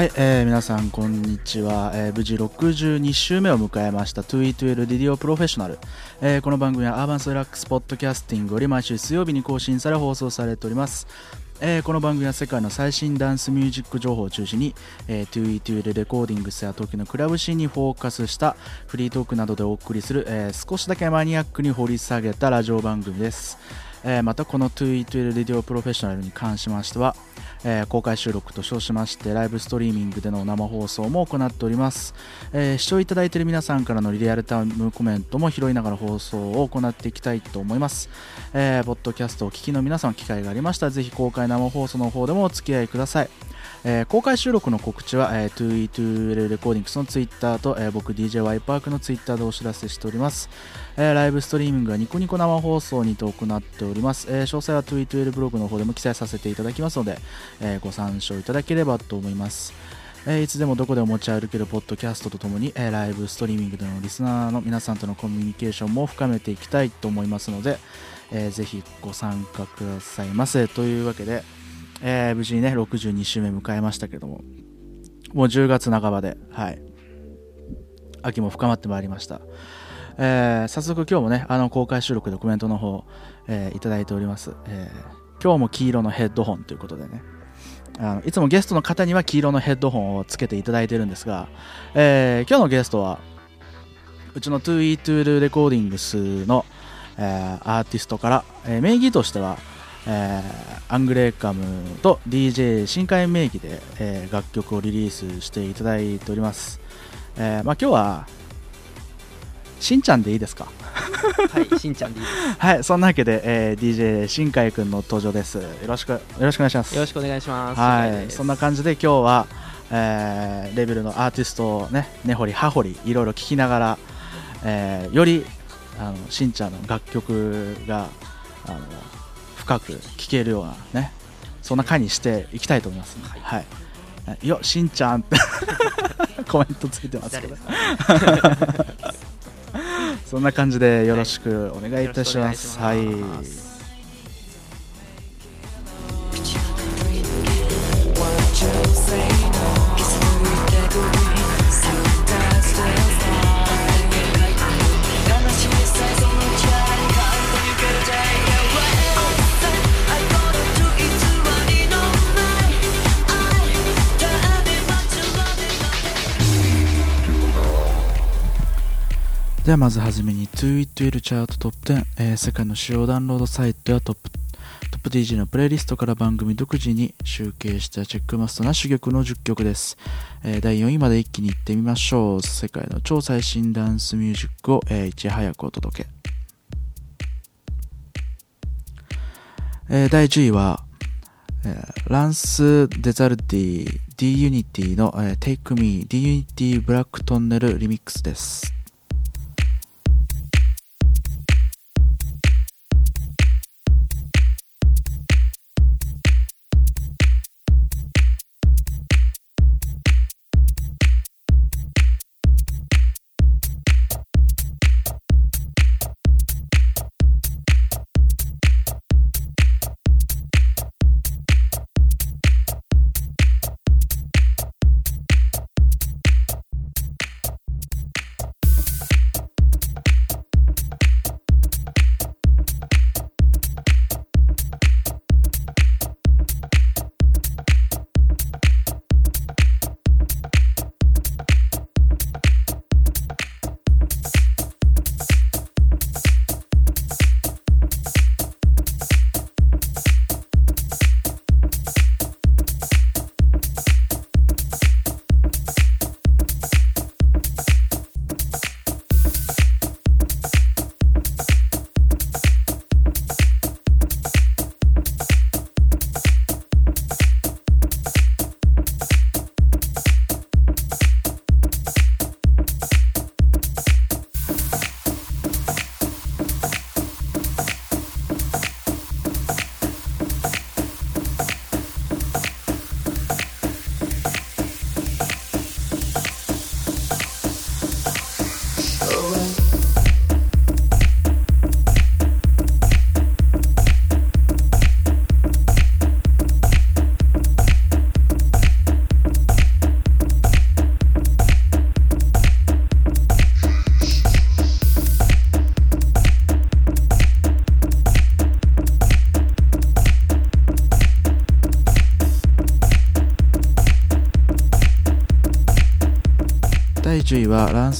はい、えー皆さんこんにちは、えー無事62週目を迎えました。2E2L Radio Professional、えーこの番組はアーバンスラックスポッドキャスティングより毎週水曜日に更新され放送されております。えーこの番組は世界の最新ダンスミュージック情報を中心に、えー、2E2 レコーディングスや東京のクラブシーンにフォーカスしたフリートークなどでお送りする、えー少しだけマニアックに掘り下げたラジオ番組です、えーまたこの 2E2 レディオプロフェッショナルに関しましては、えー公開収録と称しましてライブストリーミングでの生放送も行っております、えー視聴いただいている皆さんからのリアルタイムコメントも拾いながら放送を行っていきたいと思います、えーポッドキャストをお聞きの皆さん機会がありましたらぜひ公開生放送の方でもお付き合いください。えー公開収録の告知は、えー、2E2L レコーディングスのツイッターと、えー僕 DJ ワイパークのツイッターでお知らせしております、えーライブストリーミングはニコニコ生放送にて行っております、えー詳細は 2E2L ブログの方でも記載させていただきますので、えーご参照いただければと思います。えいつでもどこでも持ち歩けるポッドキャストとともに、えライブストリーミングでのリスナーの皆さんとのコミュニケーションも深めていきたいと思いますので、えーぜひご参加くださいませ。というわけで、えー無事にね62週目迎えましたけどももう10月半ばではい。秋も深まってまいりました、えー早速今日もねあの公開収録でコメントの方、えーいただいております、えー今日も黄色のヘッドホンということでね。あのいつもゲストの方には黄色のヘッドホンをつけていただいてるんですが、え今日のゲストはうちの 2E2 レコーディングスの、えーアーティストから、え名義としては、えーアングレーカムと DJ 新海名義で、え楽曲をリリースしていただいております、えまあ、今日はしんちゃんでいいですか？はい、しんちゃんでいいではいそんなわけで、えー DJ 新海くんの登場です。よろしくよろしくお願いします。す。よろしくお願いします。はい、そんな感じで今日は、えーレベルのアーティストをね根掘り葉掘りいろいろ聞きながら、えーよりあのしんちゃんの楽曲があの深く聴けるようなねそんな回にしていきたいと思います、はい。はい。はい、よしんちゃんって コメントついてますけど。そんな感じでよろしくお願いいたします。よはいではまずはじめに 2E2L チャートトップ10、えー世界の主要ダウンロードサイトやトップトップ DJ のプレイリストから番組独自に集計したチェックマストな珠玉の10曲です、えー第4位まで一気にいってみましょう。世界の超最新ダンスミュージックを、えーいち早くお届け、えー第10位は、えーランス・デザルディ D ユニティの、えー Take Me D-Unity Black Tunnel Remix です。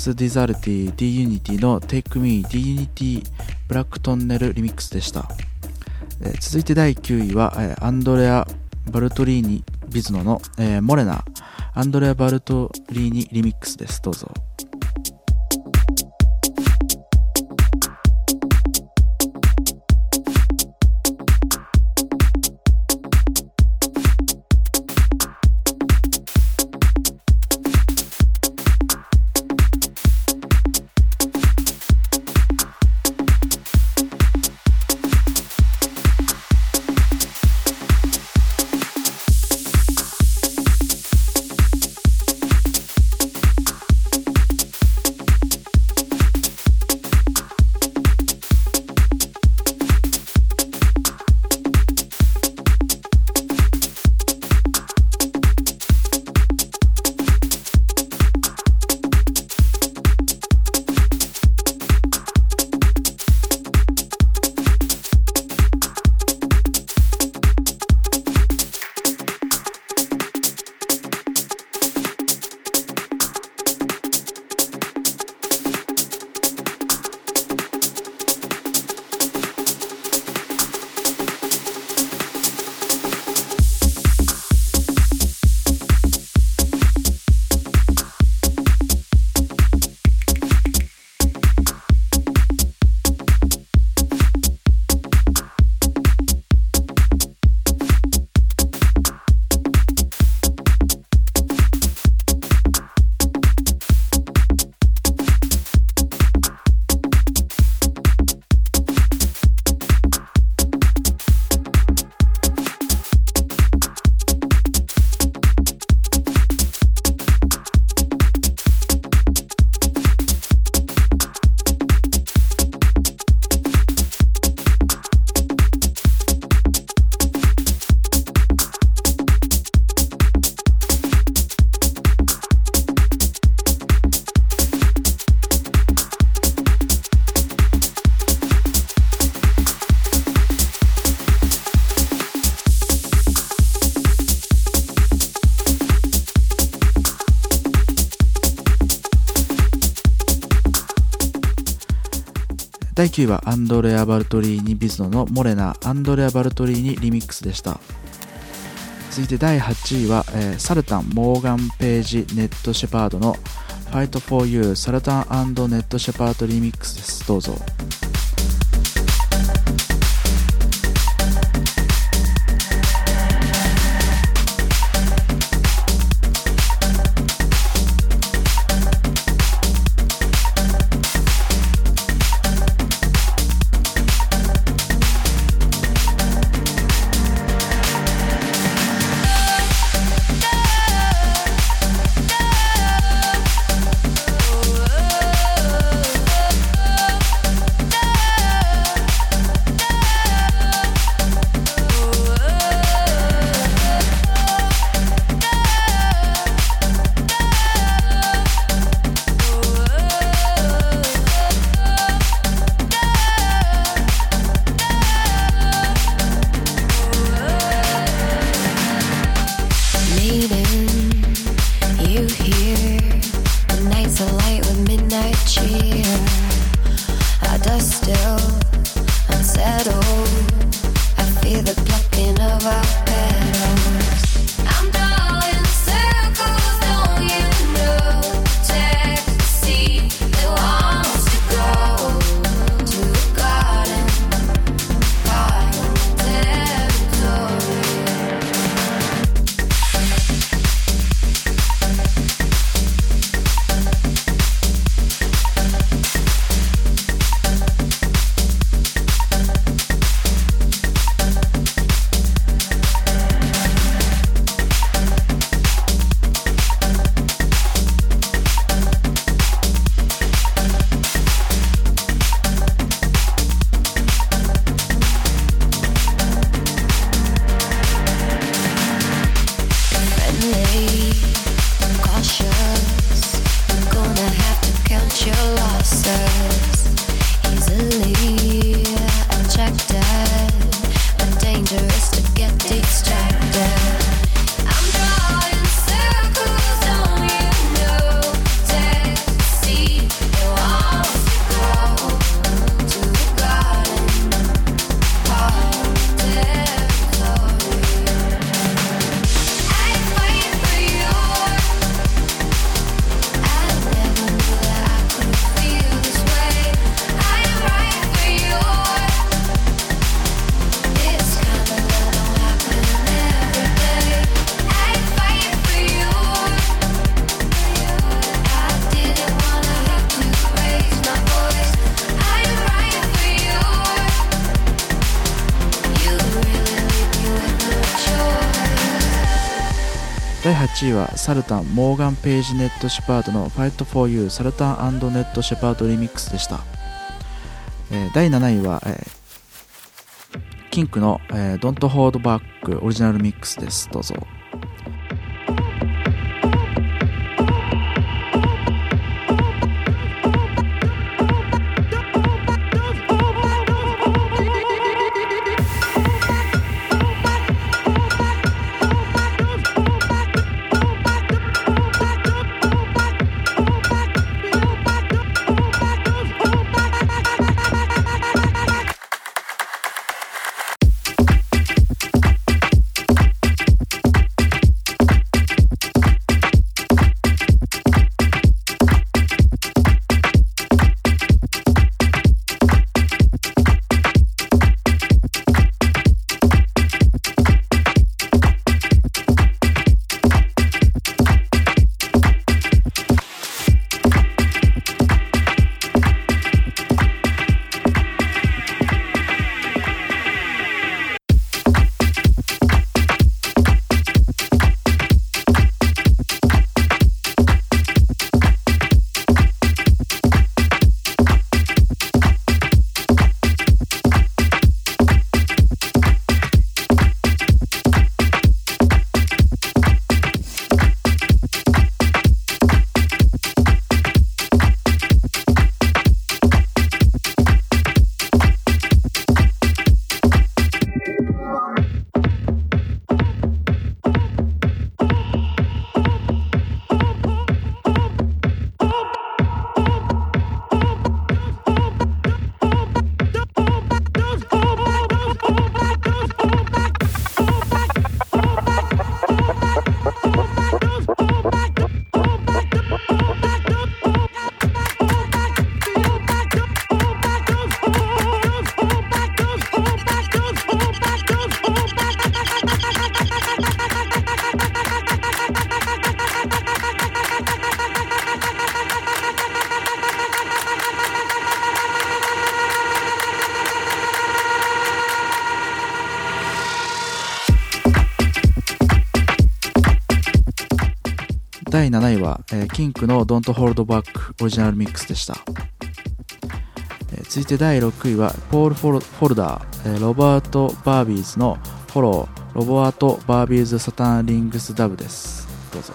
ス・ディザルティ D-Unity の Take Me D-Unity Black Tunnel Remix でした、え続いて第9位は、えアンドレア・バルトリーニ・ビズノの、えモレナアンドレア・バルトリーニリミックスです。どうぞ。第9位はアンドレア・バルトリーニ・ビズノのモレナ。アンドレア・バルトリーニリミックスでした。続いて第8位は、えーサルタン・モーガン・ページ・ネット・シェパードの Fight for You サルタンネット・シェパードリミックスです。どうぞ。1位はサルタンモーガン・ページ・ネット・シェパードの Fight for You サルタンネット・シェパードリミックスでした、えー第7位は、えーキンクの、えー Don't Hold Back オリジナルミックスです。どうぞ。キンクの Don't Hold Back オリジナルミックスでした、え続いて第6位はポール・フォルダー、えロバート・バービーズのフォローロバート・バービーズ・サタン・リングス・ダブです。どうぞ。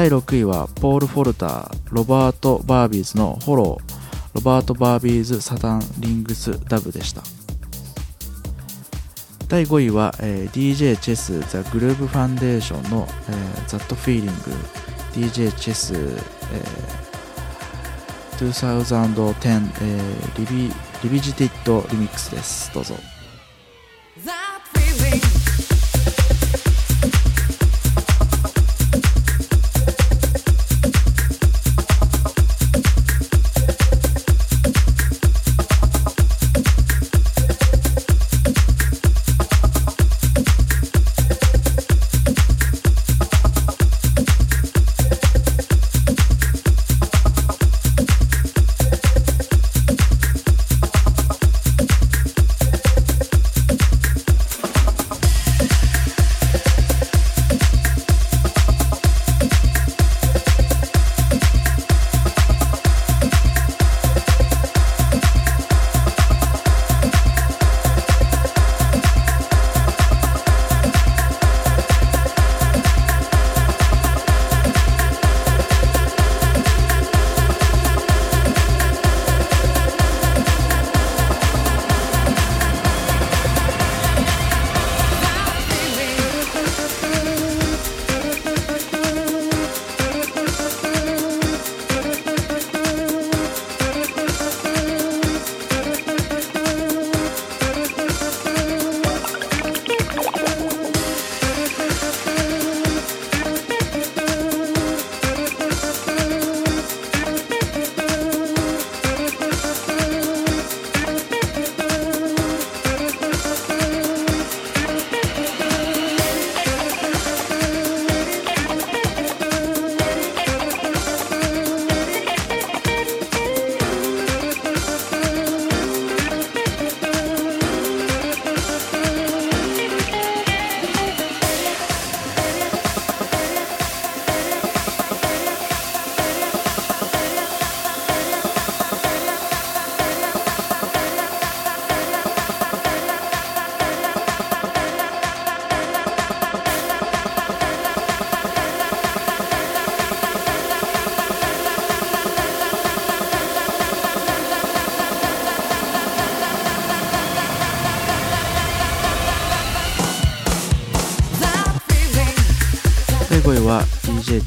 第6位はポール・フォルターロバート・バービーズのフォローロバート・バービーズ・サタン・リングス・ダブでした。第5位は、えー DJ チェス・ザ・グルーブ・ファンデーションの、えー、ザット・フィーリング。DJ チェス、えー2010、えーリビリビジティッドリミックスです。どうぞ。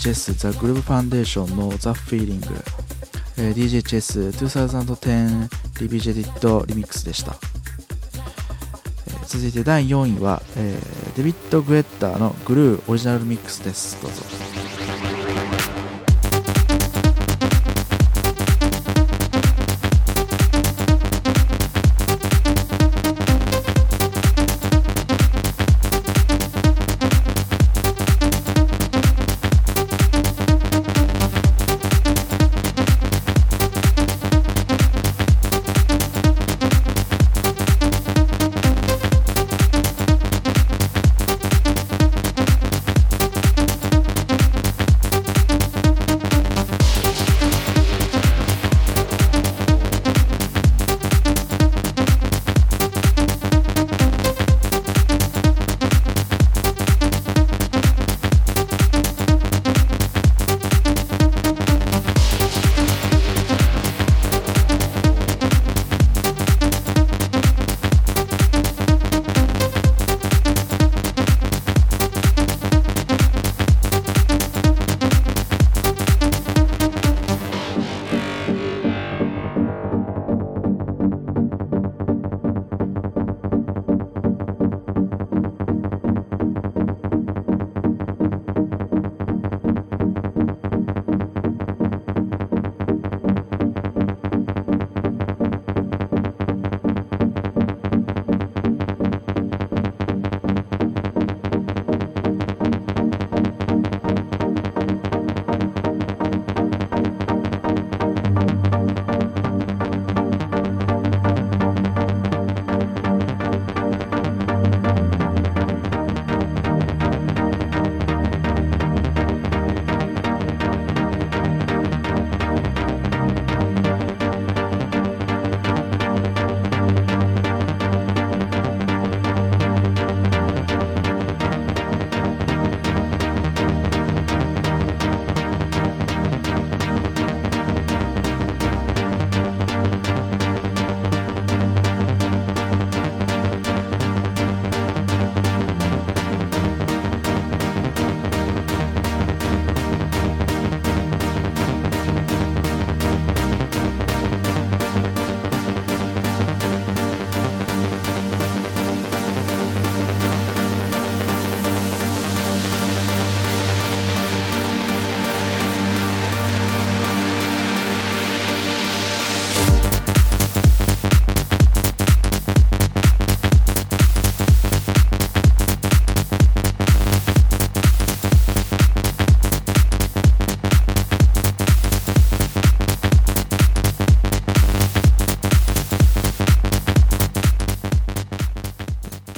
チェスザ・グループファンデーションのザ・フィーリング、えー DJ チェス2010リビジェディットリミックスでした、えー続いて第4位は、えーデビッド・グエッターのグルーオリジナルミックスです。どうぞ。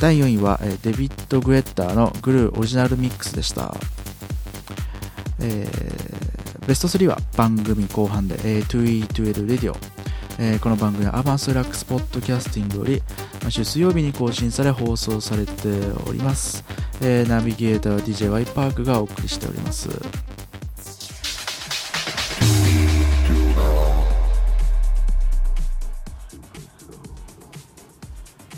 第4位は、デビッド・グエッターのグルー Original Mix でした、えーベスト3は番組後半で、えー、2E2L Radio、えーこの番組はアーバンスラックスポッドキャスティングより毎週水曜日に更新され放送されております、えーナビゲーターは DJY パークがお送りしております。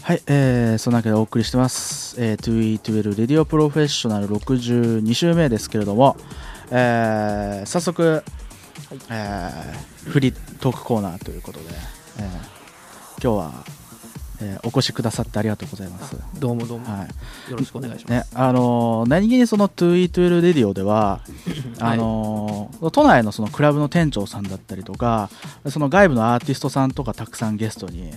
はい、えー、その中でお送りしてます、えー、2E12 レディオプロフェッショナル62週目ですけれども、えー早速、えーフリートークコーナーということで、えー今日は、えーお越しくださってありがとうございます。どうもどうも、はい。よろしくお願いします。ねあのー何気にその 2E12 レディオでは、あのー都内のそのクラブの店長さんだったりとかその外部のアーティストさんとかたくさんゲストに、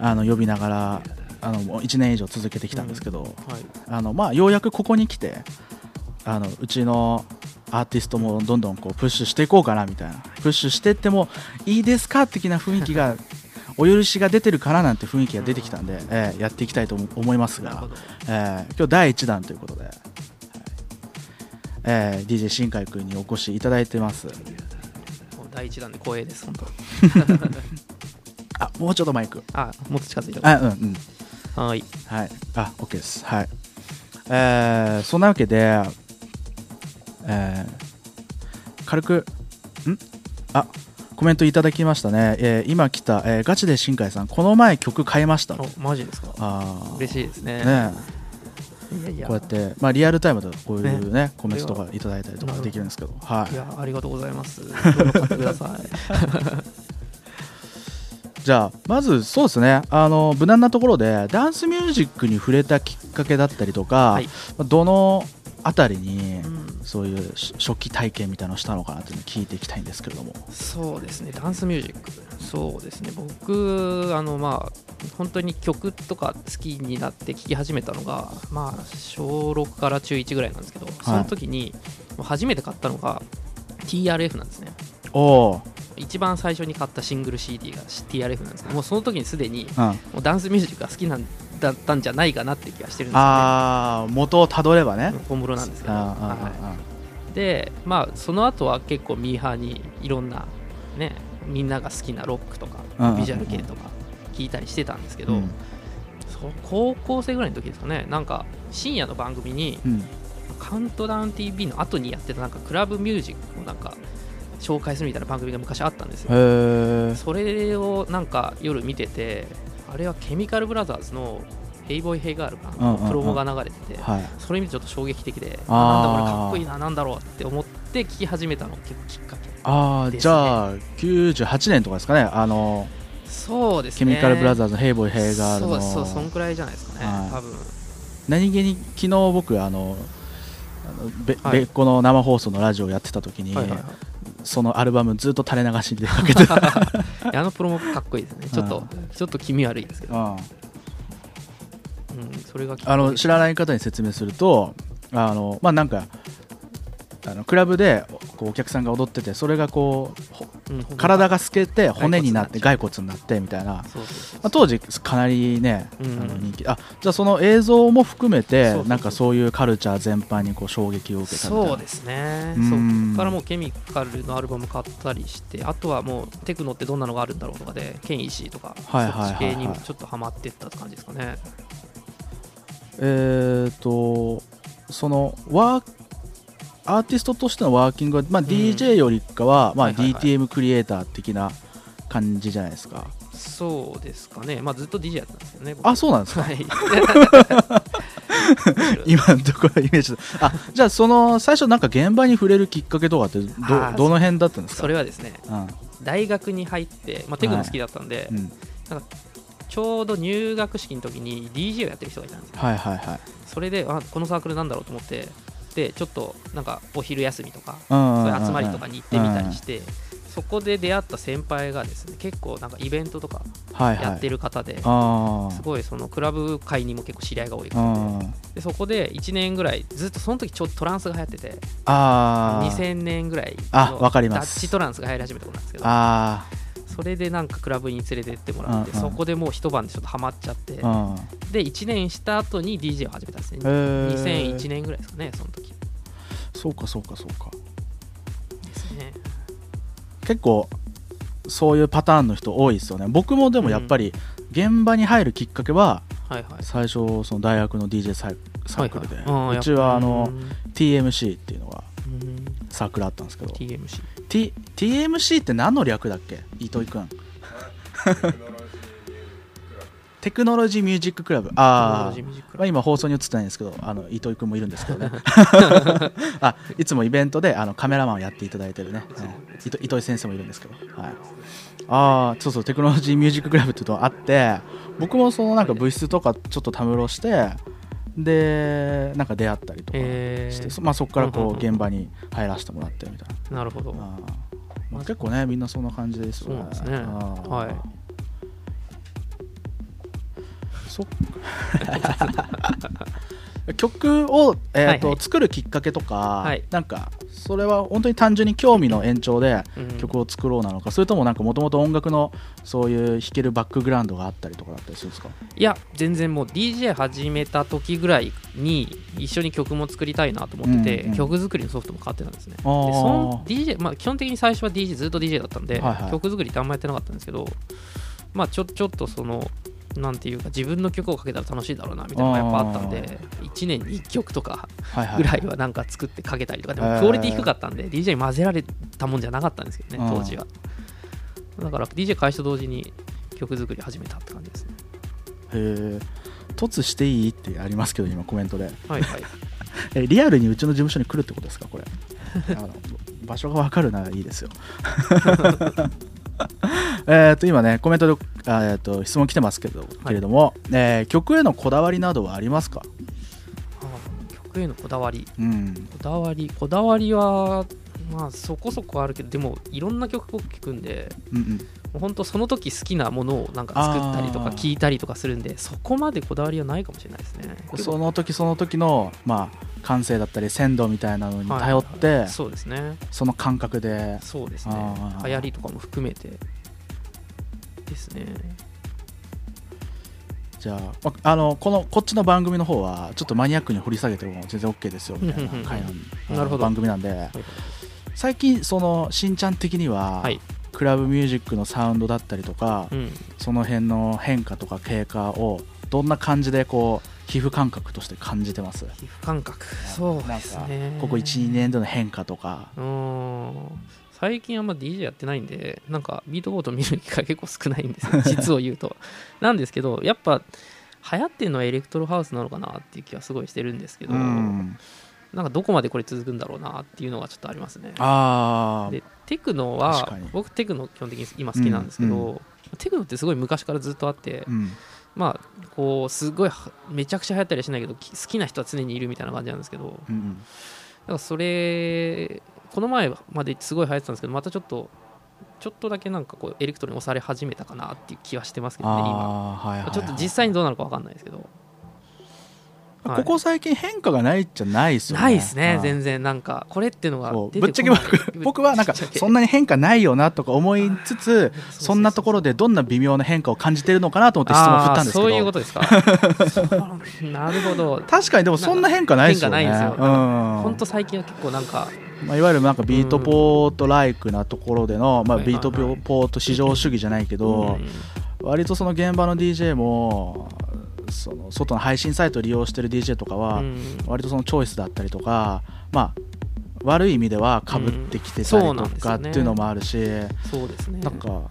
あの呼びながらあのもう1年以上続けてきたんですけど、はい、あのまあ、ようやくここに来てあのうちのアーティストもどんどんこうプッシュしていこうかなみたいな。プッシュしていってもいいですか？的な雰囲気がお許しが出てるかななんて雰囲気が出てきたんで、えーやっていきたいと思思いますが。えー今日第1弾ということで、はいえー DJ 新海君にお越しいただいてますもう第一弾で光栄です、本当。あもうちょっとマイクあ、もっと近づいてあうんうんはい。はい、あ、OK です。はい。えー、そんなわけで、えー、軽く、ん？あ、コメントいただきましたね。えー今来た、えーガチで新海さん、この前曲変えました。お、マジですか？あー嬉しいですね。ねいやいや。こうやって、まあ、リアルタイムでこういうねねコメントとかいただいたりとかできるんですけど、はいいや、ありがとうございます。じゃあまずそうですねあの無難なところでダンスミュージックに触れたきっかけだったりとか、はいまあどのあたりにうんそういうし初期体験みたいなのをしたのかなっていうのを聞いていきたいんですけれども。そうですね、ダンスミュージック。そうですね、僕、あの、まあ、本当に曲とか好きになって聴き始めたのが、まあ、小6から中1ぐらいなんですけど、その時に、初めて買ったのが TRF なんですね。おお一番最初に買ったシングル CD が TRF なんですけど、もうその時にすでに、うん、もうダンスミュージックが好きなんだったんじゃないかなって気がしてるんですよね。あー元をたどればね。本室なんですけど。はい。あでまあその後は結構ミーハーにいろんなねみんなが好きなロックとかビジュアル系とか聞いたりしてたんですけど、ーうん。高校生ぐらいの時ですかね。なんか深夜の番組にうん。カウントダウン TV の後にやってたなんかクラブミュージックをなんか紹介するみたいな番組が昔あったんですよ。それをなんか夜見ててあれはケミカルブラザーズの「ヘイボーイヘイガール」かうんうんうん。なプロモが流れてて、はい。それ見てちょっと衝撃的でなんだこれかっこいいななんだろうって思って聴き始めたのが結構きっかけああ、ですね。じゃあ98年とかですかねあのそうですね。ケミカルブラザーズのヘイボーイヘイガールの。そうそうそんくらいじゃないですかね、はい。多分。何気に昨日僕あのあのべはい。別個の生放送のラジオやってた時に、はいはいはいそのアルバムずっと垂れ流しでかけて。あのプロモかっこいいですね。ちょっとちょっと気味悪いですけど、うん。うん、それがあの知らない方に説明するとあのまあなんかあのクラブでこうお客さんが踊っててそれがこうほうん体が透けて骨になって骸骸骨になってみたいな、まあ、当時かなりね、うんあの人気。あじゃあその映像も含めてなんかそういうカルチャー全般にこう衝撃を受けたみたいな。そうですね。うん。そう。からもうケミカルのアルバム買ったりしてあとはもうテクノってどんなのがあるんだろうとかでケンイシーとかはいはいはいはい。そっち系にちょっとハマってったって感じですかね。えー、とそのワーアーティストとしてのワーキングは、まあ、ん。DJ よりかは、まあ、はいはいはい。DTM クリエイター的な感じじゃないですか。そうですかね。まあずっと DJ やってたんですよね僕。あそうなんですか。はい。今のところイメージあじゃあその最初なんか現場に触れるきっかけとかってどどの辺だったんですか？それはですねうん。大学に入って、まあ、テクノ好きだったんで、うん、ちょうど入学式の時に DJ をやってる人がいたんですよ。はいはいはい。それであこのサークルなんだろうと思ってでちょっとなんかお昼休みとかうんそういう集まりとかに行ってみたりしてそこで出会った先輩がですね結構なんかイベントとかやってる方で、あすごいそのクラブ界にも結構知り合いが多いあ方ででそこで1年ぐらいずっとその時ちょっとトランスが流行っててあー。2000年ぐらいあのダッチトランスが流行り始めたことなんですけどあそれでなんかクラブに連れてってもらって、うんうん。そこでもう一晩でちょっとハマっちゃって、うん。で1年した後に DJ を始めたんですね、へー。2001年ぐらいですかねその時。そうかそうかそうか。ですね。結構そういうパターンの人多いですよね。僕もでもやっぱり現場に入るきっかけははいはい。最初その大学の DJ サイサークルで、はいはい。うちはあのうん。TMC っていうのがうん。サークルあったんですけど。TMC T TMC って何の略だっけ？糸井くん。テクノロジーミュージッククラブ。あまあ、今放送に映ってないんですけどあの糸井くんもいるんですけどね。あいつもイベントであのカメラマンをやっていただいてるね、うん。糸糸井先生もいるんですけど、はい、ああそうそうテクノロジーミュージッククラブっていうのがあって僕もそのなんか部室とかちょっとたむろしてでなんか出会ったりとかえして、そまあ、そこからこう現場に入らせてもらってみたいな、なるほど。まあ、結構ねみんなそんな感じですよ。ねそうですね。はい。そっ 曲を、えーとはいはい。作るきっかけとか、はい。なんかそれは本当に単純に興味の延長でうん。曲を作ろうなのか、それともなんかもともと音楽のそういう弾けるバックグラウンドがあったりとかだったりするんですか？いや全然もう DJ 始めた時ぐらいに一緒に曲も作りたいなと思ってて、うんうん曲作りのソフトも買ってたんですね。でその DJ、まあ、基本的に最初は DJ ずっと DJ だったんで、はいはい。曲作りってあんまやってなかったんですけどまあちょちょっとそのなんていうか自分の曲をかけたら楽しいだろうなみたいなのがやっぱあったんで1年に1曲とかぐらいはなんか作ってかけたりとかでもクオリティ低かったんで DJ に混ぜられたもんじゃなかったんですけどねうん。当時は。だから DJ 開始と同時に曲作り始めたって感じですね。へえ突していいってありますけど今コメントで。はいはい。えリアルにうちの事務所に来るってことですかこれ。場所が分かるならいいですよ えっと今ねコメントであえーと質問来てますけど、けれども、えー曲へのこだわりなどはありますか？曲へのこだわり。うん。こだわりこだわりはまあそこそこあるけどでもいろんな曲を聴くんでうんうん。もう本当その時好きなものをなんか作ったりとか聴いたりとかするんでそこまでこだわりはないかもしれないですね。その時その時のまあ感性だったり鮮度みたいなのに頼って、はいはいはい。そうですね。その感覚で。そうですね。流行りとかも含めてですね。じゃあまあのこのこっちの番組の方はちょっとマニアックに掘り下げても全然 OK ですよみたいな回なんなるほど。番組なんで最近そのしんちゃん的には、はい。クラブミュージックのサウンドだったりとか、うん。その辺の変化とか経過をどんな感じでこう皮膚感覚として感じてます？皮膚感覚。そうですね。かここ12年での変化とか。最近あんま DJ やってないんでなんかビートボード見る機会結構少ないんですよ。実を言うと。なんですけどやっぱ流行ってるのはエレクトロハウスなのかなっていう気はすごいしてるんですけど、うんなんかどこまでこれ続くんだろうなっていうのがちょっとありますね。あでテクノは僕テクノ基本的に今好きなんですけど、うんテクノってすごい昔からずっとあって、うん。まあこうすごいはめちゃくちゃ流行ったりはしないけどき好きな人は常にいるみたいな感じなんですけどうんうん。だからそれこの前まですごい流行ってたんですけどまたちょっとちょっとだけなんかこうエレクトロに押され始めたかなっていう気はしてますけどね今。はいはいはいちょっと実際にどうなるか分かんないですけど、はいここ最近変化がないじゃないですよね。ないですねはい全然。なんかこれっていうのがぶってちゃけ僕僕はなんかそんなに変化ないよなとか思いつつそんなところでどんな微妙な変化を感じてるのかなと思って質問を振ったんですけど。そういうことですか。なるほど。確かにでもそんな変化ないですよね。変化ないんですようん。本当最近は結構なんか。まあ、いわゆるなんかビートポートライクなところでの、まあ、ビートポート至上主義じゃないけど、割とその現場の DJ もその外の配信サイトを利用してる DJ とかは、うん。割とそのチョイスだったりとか、まあ、悪い意味ではかぶってきてたりうんそうなとかっていうのもあるし、そうですね。なんか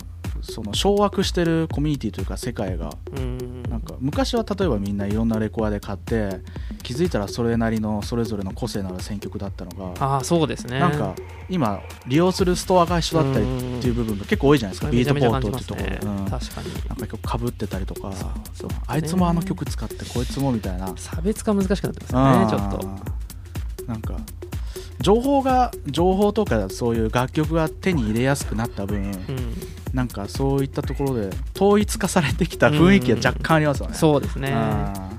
その掌握してるコミュニティというか世界がうん。なんか昔は例えばみんないろんなレコアで買って気づいたらそれなりのそれぞれの個性のある選曲だったのがああそうですね。なんか今利用するストアが一緒だったりっていう部分が結構多いじゃないですかビートポートっていうところで、うんなん。か確かに。曲かぶってたりとかそう。あいつもあの曲使ってこいつもみたいな。差別化難しくなってますよねちょっとと。なんか情報が情報とかそういう楽曲が手に入れやすくなった分、うんなんかそういったところで統一化されてきた雰囲気が若干ありますよね、そうですね。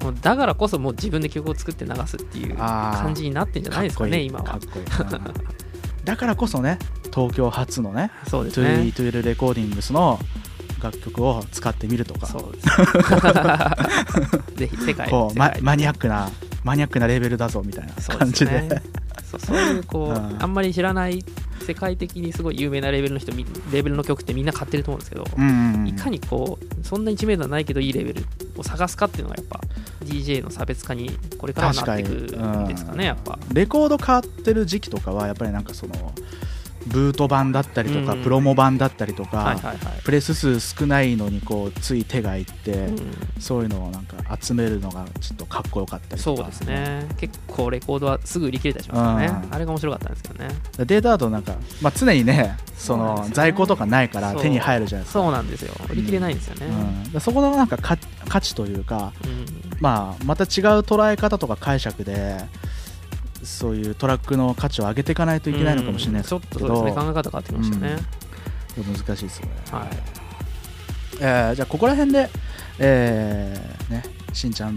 もうだからこそもう自分で曲を作って流すっていう感じになってんじゃないですかね今は。かっこいい。だからこそね東京初のねそうですトゥイねトゥイルレコーディングスの楽曲を使ってみるとか。そうです。ぜひ世界こうマニアックなマニアックなレベルだぞみたいな感じで。ねそうそういうこう、うんあんまり知らない世界的にすごい有名なレベルの人みレベルの曲ってみんな買ってると思うんですけど、うんうんいかにこうそんなに知名度はないけどいいレベルを探すかっていうのがやっぱ DJ の差別化にこれからはなっていくんですかねやっぱ。レコード買ってる時期とかはやっぱりなんかそのブート版だったりとか、うん。プロモ版だったりとか、プレス数少ないのにこうつい手がいって、うん。そういうのをなんか集めるのがちょっとかっこよかったりとか。そうですね。結構レコードはすぐ売り切れたりしますからね。うん。あれが面白かったんですけどね。データだとなんか、まあ、常にねその在庫とかないから手に入るじゃないですか。そうなんですよ。売り切れないんですよね、うん。でそこのなんか価価値というか、うん。まあ、また違う捉え方とか解釈でそういうトラックの価値を上げていかないといけないのかもしれないですうんちょっとね考え方変わってきましたね、難しいですよね、はい。えーじゃあここら辺で、えーね、しんちゃん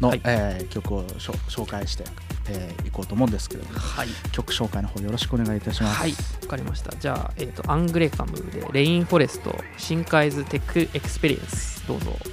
の、はい。えー曲を紹介して、えーいこうと思うんですけれども。はい。曲紹介の方よろしくお願いいたします。はい、わかりました。じゃあ、えっ、と、アングレカムで、 Rainforest、Shinkai's Tech Experience、どうぞ。「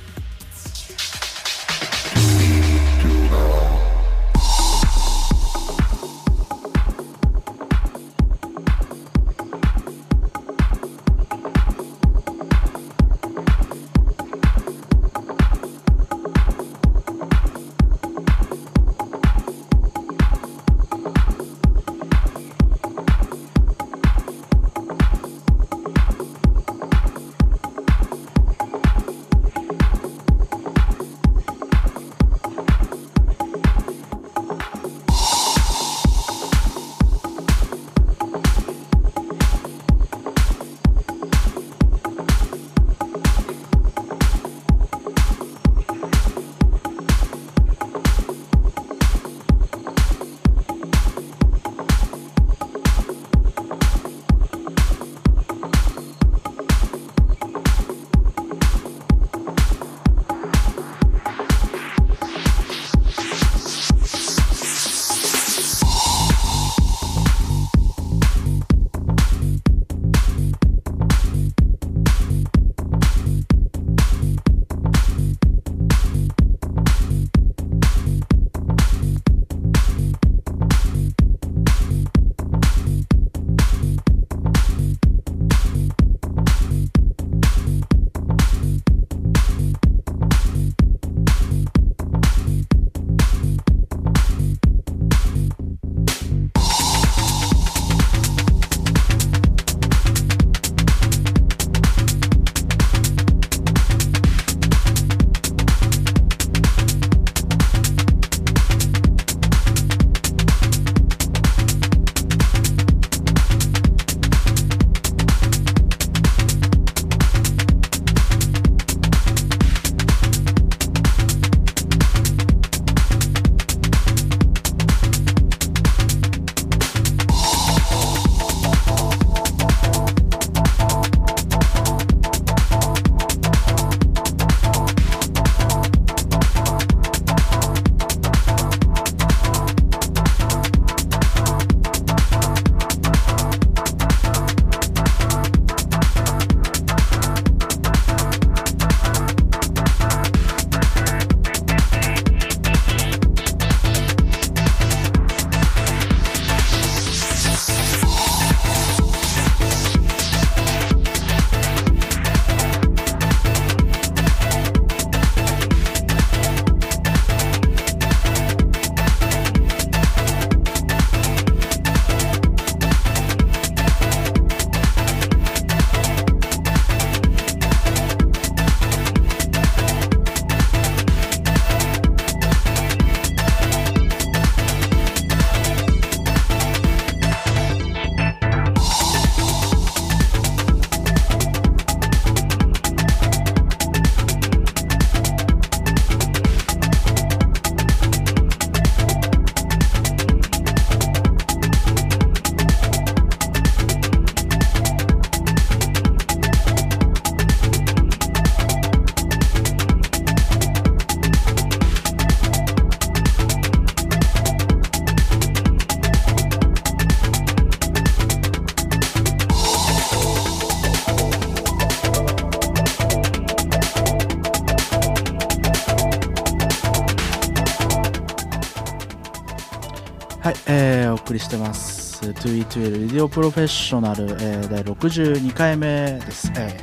2E2L Radio Professional、えー第62回目です。えー。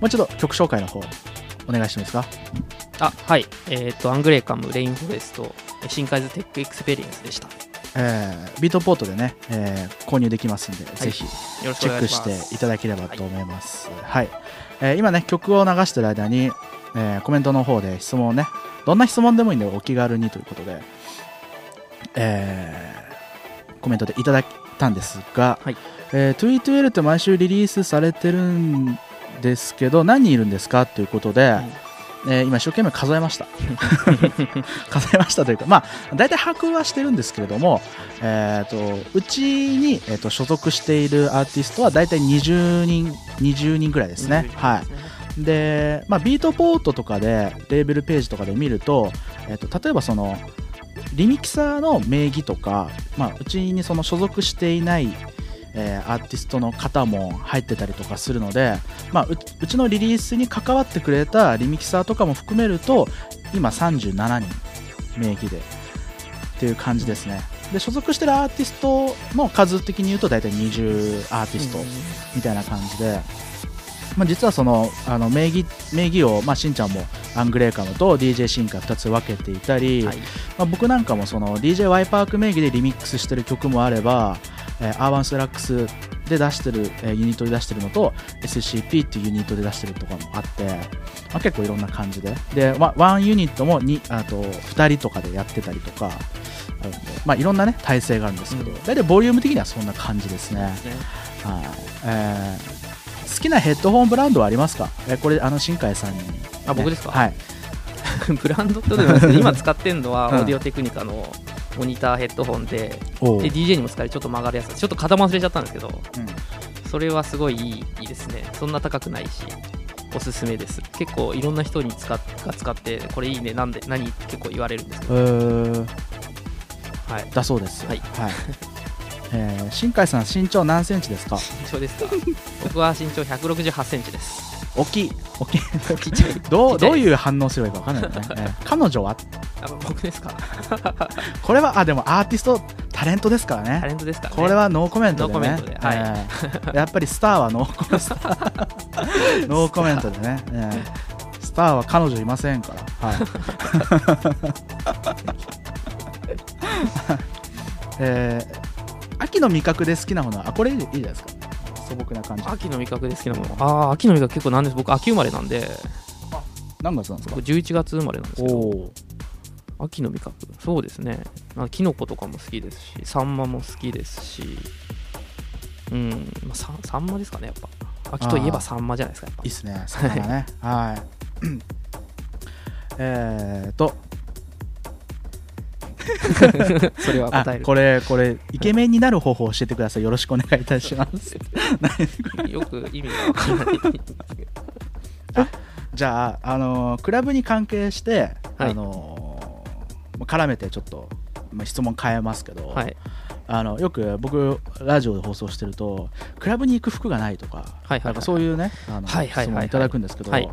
もう一度曲紹介の方、お願いしてもいいですか？あはい。えっ、とアングレーカム Rainforest え Shinkai's Tech Experience でした。えービートポートでね、えー購入できますんで、ぜひよろしチェックしていただければと思います。はい、えー今ね、曲を流してる間に、えーコメントの方で質問をね、どんな質問でもいいんでお気軽にということで、えーコメントでいただいたんですが、はい。えー、2E2L って毎週リリースされてるんですけど、何人いるんですか？ということで、えー今一生懸命数えました。数えましたというかまあ大体把握はしてるんですけれども、えー、とうちに、えー、と所属しているアーティストは大体20人20人ぐらいですね。はい。で、まあ、ビートポートとかでレーベルページとかで見ると,、えー、と例えばそのリミキサーの名義とか、まあ、うちにその所属していない、えーアーティストの方も入ってたりとかするので、まあ、うちのリリースに関わってくれたリミキサーとかも含めると今37人名義でっていう感じですね。で所属してるアーティストの数的に言うと大体20アーティストみたいな感じで、まあ、実はそのあの名義名義を、まあ、しんちゃんもアングレーカムと DJ シンカ2つ分けていたり、はい。まあ、僕なんかもその DJ ワイパーク名義でリミックスしてる曲もあれば、えーアーバンストラックスで出してる、えーユニットで出してるのと SCP っていうユニットで出してるとかもあって、まあ、結構いろんな感じで。でワワンユニットもにあと2人とかでやってたりとかあるんで、まあ、いろんなね体制があるんですけど、うん。大体ボリューム的にはそんな感じですね。ですね。はい。えー好きなヘッドホンブランドはありますか？えこれあの新海さんに、あ僕ですか？はい。ブランドってでもないですけど 今使ってるのはオうん。ーディオテクニカのモニターヘッドホンでで DJ にも使えるちょっと曲がるやつ。ちょっと型も忘れちゃったんですけどうん。それはすごいいいいいですね。そんな高くないしおすすめです。結構いろんな人に使っが使ってこれいいねなんで何？って結構言われるんですけえど、ー。はい、だそうですよ。はい えー新海さん身長何センチですか？身長ですか？僕は身長168センチです。大きい。大きい。どうどういう反応すればいいか分かんないよね、え ー彼女は？あ僕ですか？これはあでもアーティストタレントですからタねレントですかね。これはノーコメントでね。はい。えー。やっぱりスターはノーコメント。ノーコメントでね、えー。スターは彼女いませんから。はい。えー秋の味覚で好きなものはあこれいいじゃないですか。素朴な感じ。秋の味覚で好きなもの。ああ秋の味覚結構なんです。僕秋生まれなんで。何月なんですか？僕11月生まれなんですけど。秋の味覚。そうですね。まあキノコとかも好きですしサンマも好きですし。うん、まあ、サンサンマですかねやっぱ。秋といえばサンマじゃないですかやっぱ。いいっすね。魚ね。はい。えーと それはあ答える。これこれイケメンになる方法を教えてください。よろしくお願いいたします。よく意味がわからない じゃあ、あのークラブに関係して、はい。あのー絡めてちょっと、まあ、質問変えますけど、はい。あのよく僕ラジオで放送してるとクラブに行く服がないとか,、はいはいはい。なんかそういうねあの、はいはいはいはい。質問いただくんですけど、はい。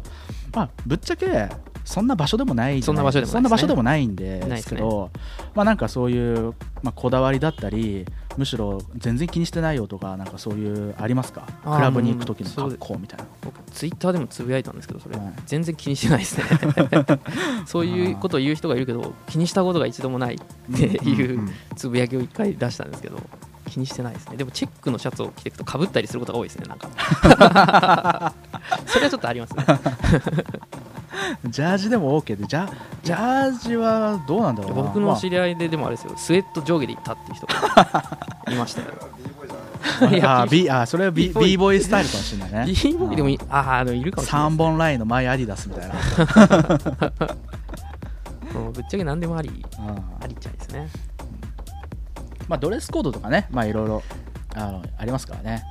まあ、ぶっちゃけそんな場所でもないそんな場所でもないそんな場所でもないんですけど、まあ、なんかそういう、まあ、こだわりだったりむしろ全然気にしてないよとかなんかそういうありますか？クラブに行く時の格好みたいな。僕ツイッターでもつぶやいたんですけどそれ、はい全然気にしてないですね。そういうことを言う人がいるけど気にしたことが一度もないっていうつぶやきを一回出したんですけど気にしてないですね。でもチェックのシャツを着ていくとかぶったりすることが多いですねなんか それはちょっとありますね。ジャージでも OK で。ジャジャージはどうなんだろうな。僕の知り合いででもあれですよ。スウェット上下で行ったっていう人が いましたよ。いやああ B あそれは B, B ボーイ。スタイルかもしれないね。B ボーイでもいああでもいるかもしれない3本ラインのマイアディダスみたいな、ぶっちゃけ何でもありうんありっちゃいですね。まあ、ドレスコードとかね。まあいろいろあのありますからね、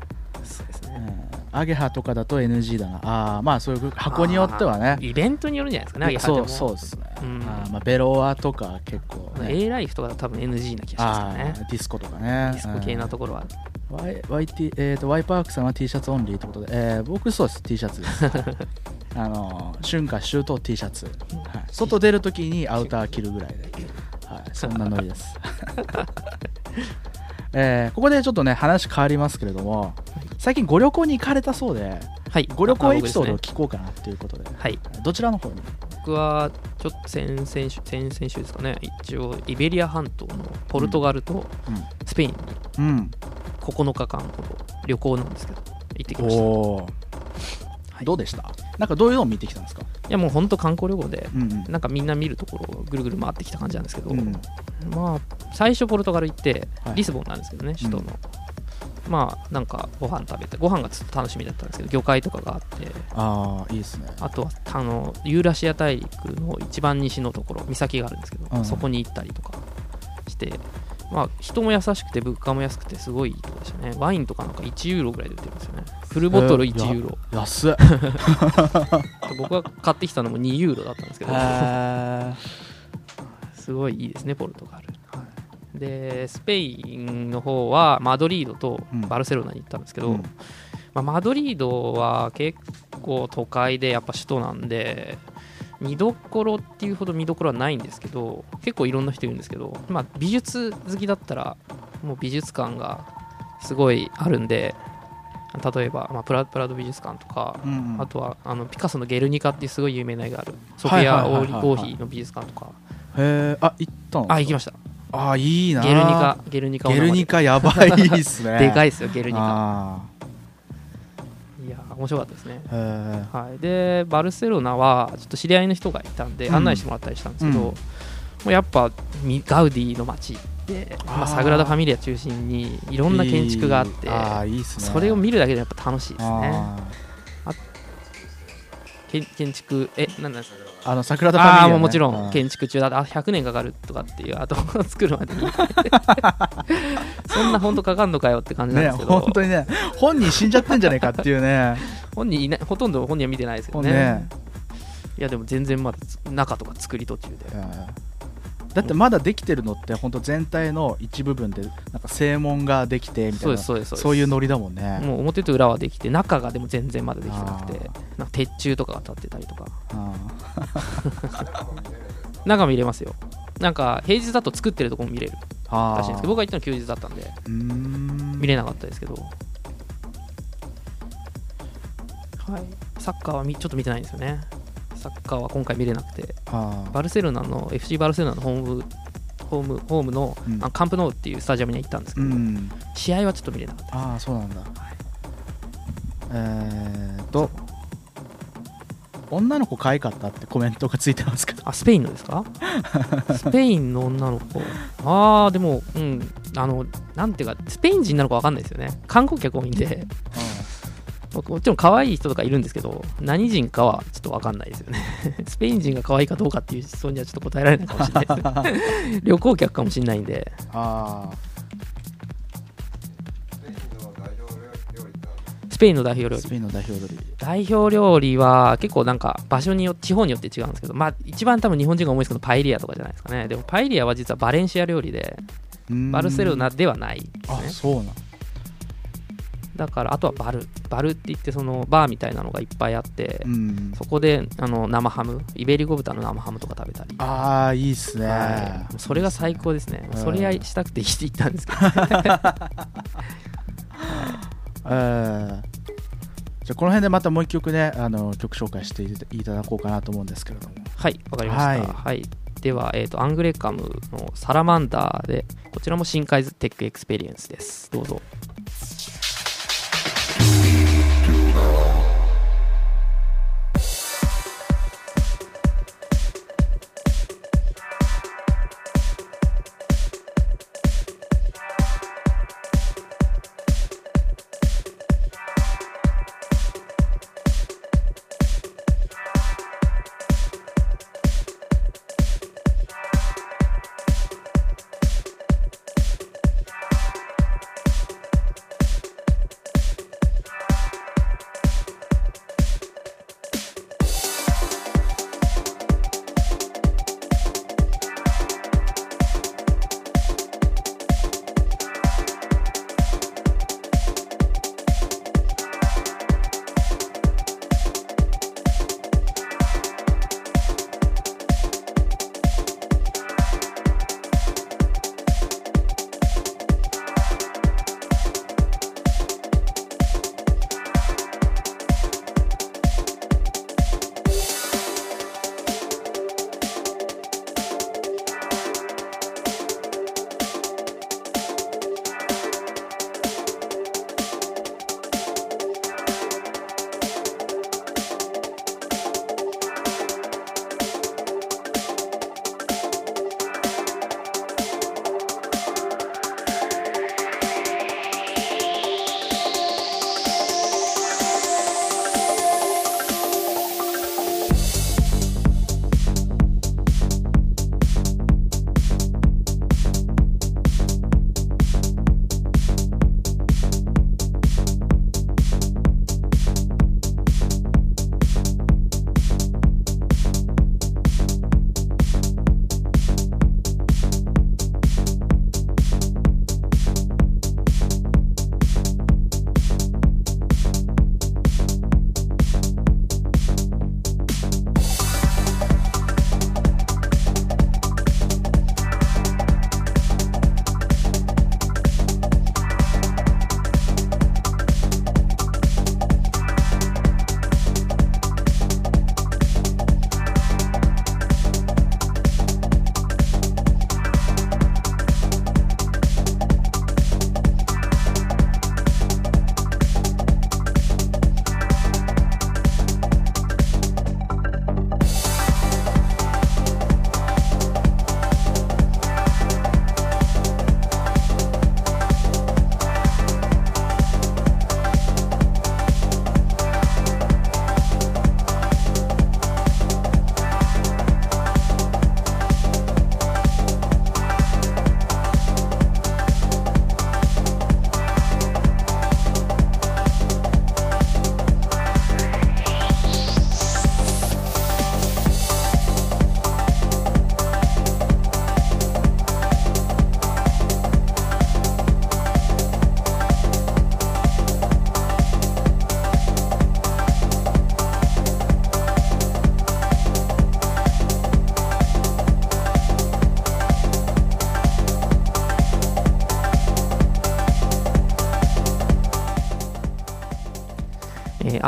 そうですね。うん、アゲハとかだと NG だな。あーまあそういう箱によってはね。イベントによるんじゃないですかねアゲハそうそうですね、うん。あーまあ、ベロアとか結構、ね、A ライフとかだと多分 NG な気がしますね。ーディスコとかね。ディスコ系なところは。Y YT えー、と Y パークさんは T シャツオンリーってことで、えー僕そうです T シャツです。あの春夏秋冬 T シャツ、はい、外出るときにアウター着るぐらいで、はい、そんなノリです、えーここでちょっとね話変わりますけれども最近ご旅行に行かれたそうではい。ご旅行エピソードを聞こうかなっていうことではい。どちらの方に？僕はちょっと先々週先々週ですかね。一応イベリア半島のポルトガルとスペインにうん。9日間ほど旅行なんですけど行ってきました。はい。どうでした？なんかどういうのを見てきたんですか？やもう本当観光旅行でうんうん。なんかみんな見るところをぐるぐる回ってきた感じなんですけど、うんまあ最初ポルトガル行ってはい。リスボンなんですけどね、首都の、まあなんかご飯食べてご飯がずっと楽しみだったんですけど魚介とかがあってああいいですね。あとはあのユーラシア大陸の一番西のところ岬があるんですけど、うん。そこに行ったりとかしてまあ人も優しくて物価も安くてすごいいいとこでしたね。ワインとかなんか1ユーロぐらいで売ってるんですよね。フルボトル1ユーロ、安っ。僕が買ってきたのも2ユーロだったんですけど。へすごいいいですねポルトガル、でスペインの方はマドリードとバルセロナに行ったんですけど、うん。まあ、マドリードは結構都会でやっぱ首都なんで見どころっていうほど見どころはないんですけど結構いろんな人いるんですけど、まあ、美術好きだったらもう美術館がすごいあるんで例えば、まあ、プラプラド美術館とか、うんうん。あとはあのピカソの「ゲルニカ」っていうすごい有名な絵がある。ソフはいィア・はいはい。はいはいオーヒーの美術館とか。へえあ行ったの？あ行きました。あいいなゲルニカゲルニカをゲルニカやばいっすね。でかいですよゲルニカ面白かったですね。はい、でバルセロナはちょっと知り合いの人がいたんでうん。案内してもらったりしたんですけど、うん。もうやっぱみガウディの街で、まあ、サグラダ・ファミリア中心にいろんな建築があってそれを見るだけでやっぱ楽しいですね。あ建建築えなんなんですかーあの桜田ファミリア、ね、ああもちろうん。建築中だ。あ100年かかるとかっていうあと 作るまでに。そんな本当かかんのかよって感じなんねですけど、本当にね。本人死んじゃってんじゃねえかっていうね。本人いないほとんど本人は見てないですけどね。ね。いやでも全然まだつ中とか作り途中で。うんだってまだできてるのって本当全体の一部分でなんか正門ができてみたいうなそういうノリだもんね。もう表と裏はできて中がでも全然まだできてなくてあなんか鉄柱とかが立ってたりとか。あ 中見れますよ。なんか平日だと作ってるとこも見れるあらしいんですけど僕が行ったの休日だったんで見れなかったですけど。はい。サッカーはみちょっと見てないんですよねサッカーは今回見れなくて。バルセロナの FC バルセロナのホームホームホームの,、うん。あのカンプノーっていうスタジアムには行ったんですけど、うん。試合はちょっと見れなかった。ああそうなんだ、えーと女の子可愛かったってコメントがついてますけどあスペインのですか？スペインの女の子。ああでもうん。あのなんていうかスペイン人なのか分かんないですよね。観光客多いんでももちろん可愛い人とかいるんですけど何人かはちょっと分かんないですよね。スペイン人が可愛いかどうかっていう質問にはちょっと答えられないかもしれないです。旅行客かもしれないんで。あスペインの代表料理。あスペインの代表料理。代表料理は結構なんか場所によって地方によって違うんですけどまあ一番多分日本人が思いつくのパエリアとかじゃないですかね。でもパエリアは実はバレンシア料理でバルセロナではないですね。あそうなんだからあとはバルバルって言ってそのバーみたいなのがいっぱいあって、うん。そこであの生ハムイベリコ豚の生ハムとか食べたり、ああいいっすね、はい。それが最高ですね、うん。それやりしたくて行ったんですけど。え ーじゃあこの辺でまたもう一曲ねあの曲紹介していただこうかなと思うんですけれども。はいわかりました、はい。はい。では、えー、とアングレカムのサラマンダーでこちらも新海図テックエクスペリエンスです。どうぞ Now.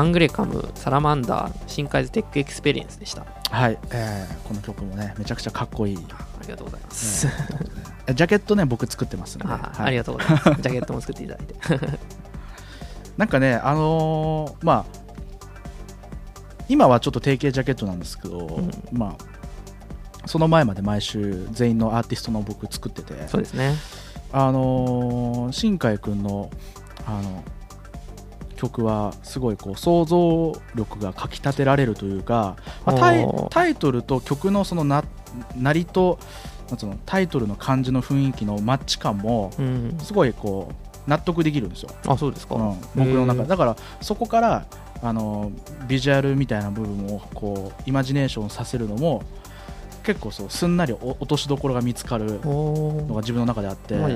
アングレカム Salamander 新海's Tech Experience でした。はい、えーこの曲もねめちゃくちゃかっこいい、ありがとうございます、えージャケットね僕作ってますんで、あはい。ありがとうございます。ジャケットも作っていただいて。なんかねあのーまあ今はちょっと定型ジャケットなんですけど、ん。まあその前まで毎週全員のアーティストの僕作っててそうですね。あのー新海君のあの曲はすごいこう想像力がかきたてられるというか、まあタイトルと曲のそのななりとなんつうのタイトルの感じの雰囲気のマッチ感もうん。すごいこう納得できるんですよ、あそうですか、うん、僕の中だからそこからあのビジュアルみたいな部分をこうイマジネーションさせるのも結構そうすんなりお落としどころが見つかるのが自分の中であって、な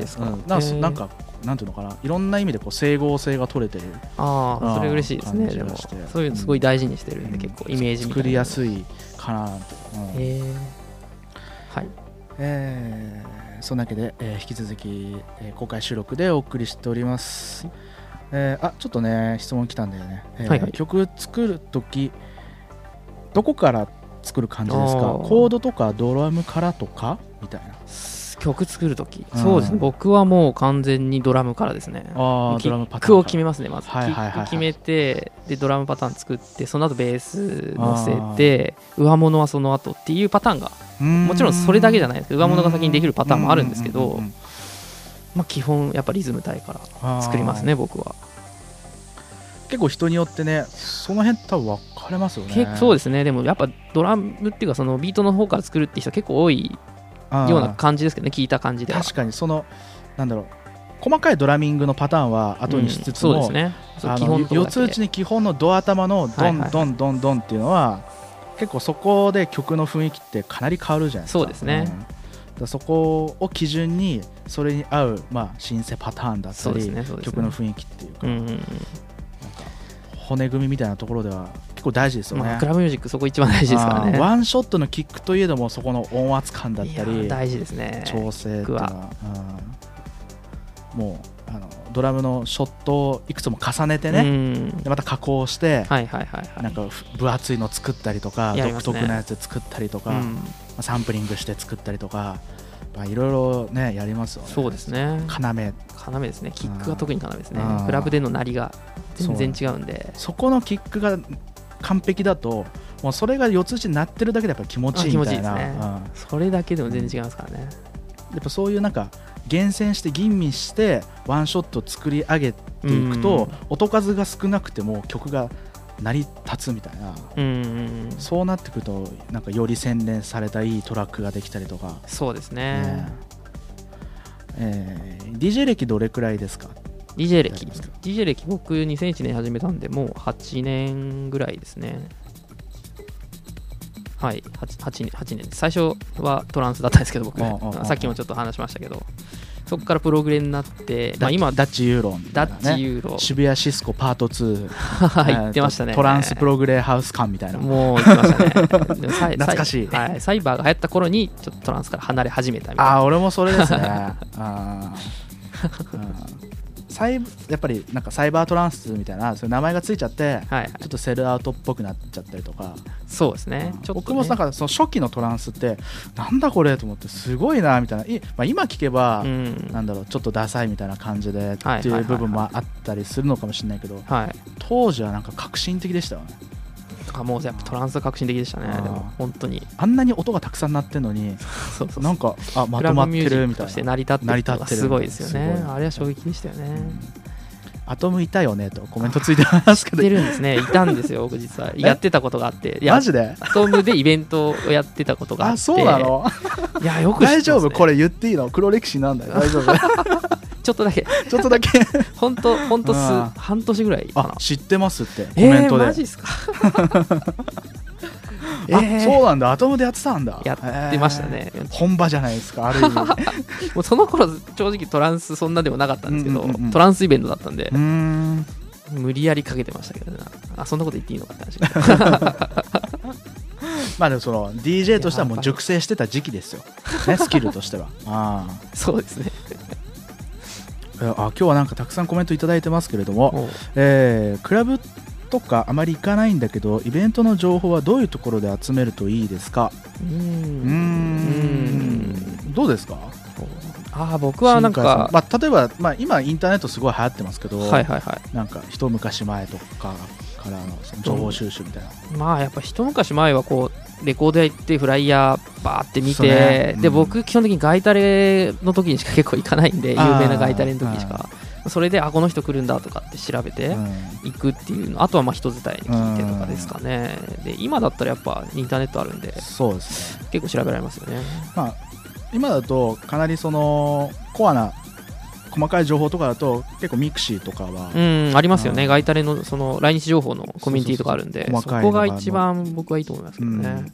んかなんていうのかないろんな意味でこう整合性が取れてるああそれ嬉しいですねでも。そういうのすごい大事にしてるんで、うん。結構イメージ作りやすいかなと、うえはい。えーそんなわけで、えー引き続き、えー公開収録でお送りしております、えーあちょっとね質問来たんだよね、えーはいはい。曲作るときどこから作る感じですか？コードとかドラムからとか？みたいな。曲作るとき、うん。そうですね。僕はもう完全にドラムからですね。あーキックを決めますねまず、はいはいキック決めてでドラムパターン作ってその後ベース乗せて上物はその後っていうパターンがもちろんそれだけじゃないですけど上物が先にできるパターンもあるんですけどまあ基本やっぱリズム体から作りますね僕は結構人によってねその辺多分分かれますよね。そうですね。でもやっぱドラムっていうかそのビートの方から作るって人結構多いような感じですけどね聞いた感じでは。確かにそのなんだろう細かいドラミングのパターンは後にしつつも、うんそうですね。四つ打ちに基本のド頭のドンドンドンドンっていうのは結構そこで曲の雰囲気ってかなり変わるじゃないですか。そうですね。ん。だからそこを基準にそれに合う、まあ、シンセパターンだったり、ねね。曲の雰囲気っていうか,、うんうんうん骨組みみたいなところでは結構大事ですよね、まあ、クラブミュージックそこ一番大事ですからね。ワンショットのキックといえどもそこの音圧感だったり大事ですね。調整っていうん。もうあのドラムのショットをいくつも重ねてね、うん。でまた加工して、はいはいはいはい。なんかふ分厚いの作ったりとか、ね。特なやつ作ったりとか、うん。まあサンプリングして作ったりとかまあいろいろねやりますよね。そうですね。要。要ですね。キックが特に要ですね。うん。クラブでの鳴りが全然違うんで。そこのキックが完璧だともうそれが四つ打ちになってるだけでやっぱ気持ちいいみたいな。あ気持ちいいですね。うん。それだけでも全然違いますからね。やっぱそういうなんか厳選して吟味してワンショット作り上げていくと、音数が少なくても曲が成り立つみたいな。うん。そうなってくるとなんかより洗練されたいいトラックができたりとか、そうですね。ね。えー DJ 歴どれくらいですか？DJ 歴 DJ 歴僕2001年始めたんでもう8年ぐらいですね。はい 8, 8, 年8年最初はトランスだったんですけど僕。ああああさっきもちょっと話しましたけど。そこからプログレになって、まあ、今ダッチユーロンみたダッチユーロ。渋谷シスコパート2言ってましたね。トランスプログレハウス感みたいな。もう言ってましたね。懐かしい。サイはい、サイバーが流行った頃にちょっとトランスから離れ始めたみたいな。ああ俺もそれですね。あサイやっぱりなんかサイバートランスみたいなそういう名前がついちゃってはいはい。ちょっとセルアウトっぽくなっちゃったりとか、そうですね。うん。ちょっと、ね、僕もなんかその初期のトランスってなんだこれと思ってすごいなみたいな。い、まあ、今聞けば、うん。なんだろうちょっとダサいみたいな感じでっていう部分もあったりするのかもしれないけどはい。当時はなんか革新的でしたよねあもうやっぱトランスは革新的でしたねでも本当に。あんなに音がたくさん鳴ってんのにそうそうなんかあまとまってるみたいな。して成り立ってるのがすごいですよね。あれは衝撃でしたよね、アトムいたよねとコメントついてますけど。知ってるんですね。いたんですよ 僕実は。やってたことがあって。マジで？アトムでイベントをやってたことがあって。あそうなの？いやよくね、大丈夫？これ言っていいの？黒歴史なんだよ。大丈夫？ちょっとだけ。ちょっとだけ。本当本当数うん。半年ぐらいかな。あ知ってますってコえー、メントで、マジっすか？えあー。そうなんだ。アトムでやってたんだ。やってましたね。えー。本場じゃないですかある意味。もうその頃正直トランスそんなでもなかったんですけど、うんうんうんうん。トランスイベントだったんで無理やりかけてましたけどね。あそんなこと言っていいのかって話。まあでもその DJ としてはもう熟成してた時期ですよ、ね、スキルとしては。あそうですね。ーあ今日はなんかたくさんコメントいただいてますけれども、えークラブとかあまり行かないんだけどイベントの情報はどういうところで集めるといいですか？うん。どうですか？ああ僕はなんか、まあ、例えば、まあ、今インターネットすごい流行ってますけど、はいはいはなんか一昔前とかからのその情報収集みたいな、いまあやっぱ一昔前はこうレコード屋行ってフライヤーバーって見て、ね。うん。で僕基本的にガイタレの時にしか結構行かないんで有名なガイタレの時にしか。それであこの人来るんだとかって調べてうん。行くっていうの。あとはまあ人伝いに聞いてとかですかね。で今だったらやっぱインターネットあるんでそうですね、結構調べられますよね。まあ、今だとかなりそのコアな細かい情報とかだと結構ミクシーとかは、うんありますようん。ねガイタレのその来日情報のコミュニティとかあるんでそこが一番僕はいいと思いますけどね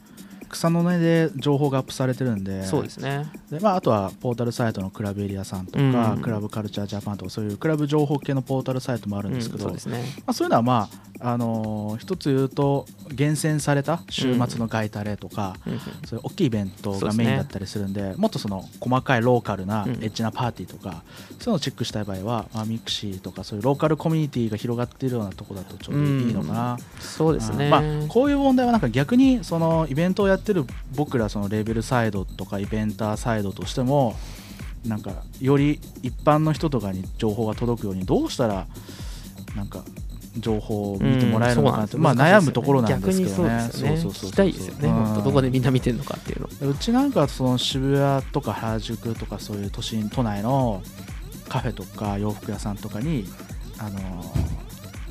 草の根で情報がアップされてるんで。そうですね。でまあ、あとはポータルサイトのクラブエリアさんとか、うん。クラブカルチャージャパンとかそういうクラブ情報系のポータルサイトもあるんですけど、うんそうですね。まあ、そういうのは、まああのー一つ言うと厳選された週末のガイタレとか、うんうん。そういう大きいイベントがメインだったりするんでもっとその細かいローカルなうんエッジなパーティーとか、そういうのをチェックしたい場合は、まあ、ミクシーとかそういうローカルコミュニティが広がっているようなところだとちょうどいいのかな。そうですね。まあ、こういう問題はなんか逆にそのイベントをやってる僕らそのレーベルサイドとかイベンターサイドとしてもなんかより一般の人とかに情報が届くようにどうしたらなんか情報を見てもらえるのかなって、うんまあ、悩むところなんですけどね。そうですよね。聞きたいですよね、うん。どこでみんな見てるのかっていうの。うちなんかその渋谷とか原宿とかそういう都心都内のカフェとか洋服屋さんとかにあの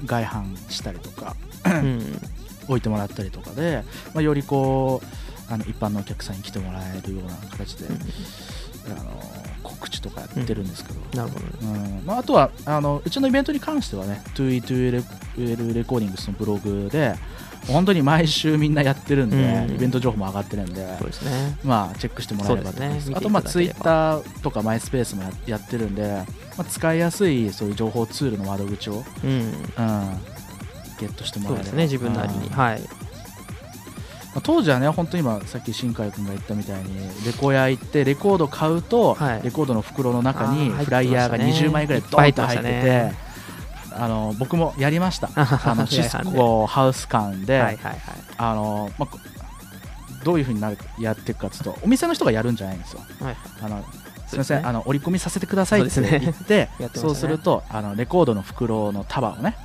外販したりとかうん。置いてもらったりとかで、まあ、よりこうあの一般のお客さんに来てもらえるような形で、あの告知とかやってるんですけど、なるほどね。うん。まあ、あとはあのうちのイベントに関してはね 2E2L レコーディングスのブログで本当に毎週みんなやってるんで、うん。イベント情報も上がってるんで、そうですね。まあ、チェックしてもらえればと思います。ね。あと、まあ、ツイッターとかマイスペースもややってるんで、まあ、使いやすいそういう情報ツールの窓口を、うん。うん、ゲットしてもらえれば。そうですね自分なりに。うん。はいまあ当時はね本当に今さっき新海君が言ったみたいにレコヤ行ってレコード買うと、はい。レコードの袋の中にフライヤーが20枚ぐらいドーンと入っててあの僕もやりました。あのシスコハウス館で、あのまあ、こどういうふうになるやっていくかというとお店の人がやるんじゃないんですよ。はいあのすみません、ねあの折り込みさせてくださいって言って そうするとあのレコードの袋の束をね